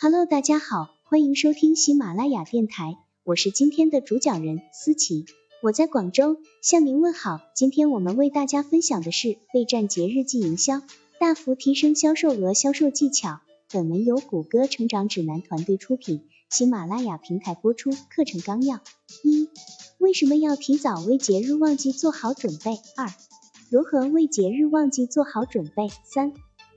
Hello，大家好，欢迎收听喜马拉雅电台，我是今天的主讲人思琪，我在广州向您问好。今天我们为大家分享的是备战节日季营销，大幅提升销售额、销售技巧。本文由谷歌成长指南团队出品，喜马拉雅平台播出。课程纲要：一、为什么要提早为节日旺季做好准备？二、如何为节日旺季做好准备？三、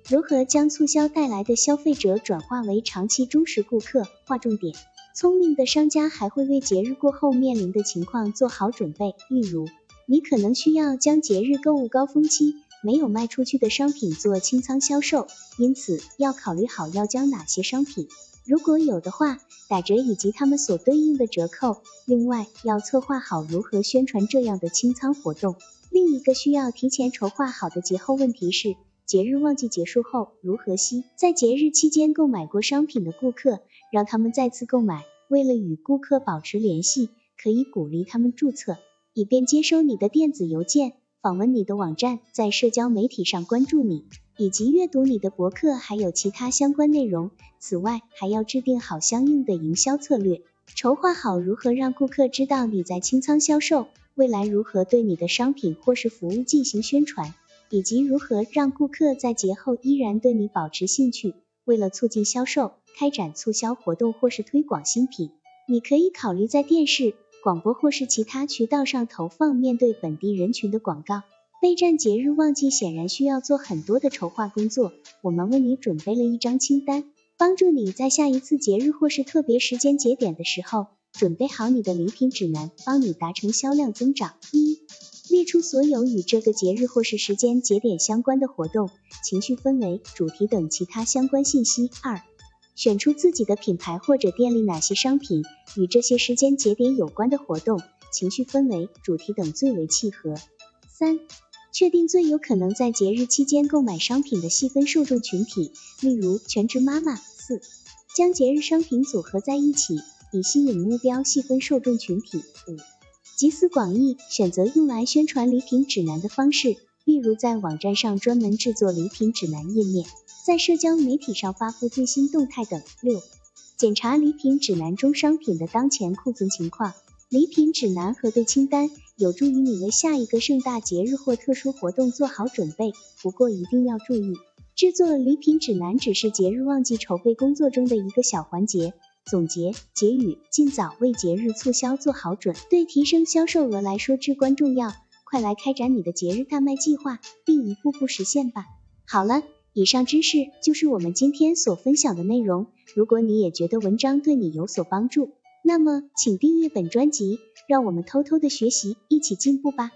如何将促销带来的消费者转化为长期忠实顾客？划重点：聪明的商家还会为节日过后面临的情况做好准备，例如，你可能需要将节日购物高峰期没有卖出去的商品做清仓销售，因此要考虑好要将哪些商品，如果有的话，打折以及他们所对应的折扣。另外，要策划好如何宣传这样的清仓活动。另一个需要提前筹划好的节后问题是。节日旺季结束后，如何吸在节日期间购买过商品的顾客，让他们再次购买？为了与顾客保持联系，可以鼓励他们注册，以便接收你的电子邮件、访问你的网站、在社交媒体上关注你，以及阅读你的博客，还有其他相关内容。此外，还要制定好相应的营销策略，筹划好如何让顾客知道你在清仓销售，未来如何对你的商品或是服务进行宣传。以及如何让顾客在节后依然对你保持兴趣。为了促进销售，开展促销活动或是推广新品，你可以考虑在电视、广播或是其他渠道上投放面对本地人群的广告。备战节日旺季显然需要做很多的筹划工作，我们为你准备了一张清单，帮助你在下一次节日或是特别时间节点的时候，准备好你的礼品指南，帮你达成销量增长。一列出所有与这个节日或是时间节点相关的活动、情绪氛围、主题等其他相关信息。二、选出自己的品牌或者店里哪些商品与这些时间节点有关的活动、情绪氛围、主题等最为契合。三、确定最有可能在节日期间购买商品的细分受众群体，例如全职妈妈。四、将节日商品组合在一起，以吸引目标细分受众群体。五。集思广益，选择用来宣传礼品指南的方式，例如在网站上专门制作礼品指南页面，在社交媒体上发布最新动态等。六、检查礼品指南中商品的当前库存情况。礼品指南核对清单有助于你为下一个盛大节日或特殊活动做好准备。不过一定要注意，制作礼品指南只是节日旺季筹备工作中的一个小环节。总结结语：尽早为节日促销做好准，对提升销售额来说至关重要。快来开展你的节日大卖计划，并一步步实现吧。好了，以上知识就是我们今天所分享的内容。如果你也觉得文章对你有所帮助，那么请订阅本专辑，让我们偷偷的学习，一起进步吧。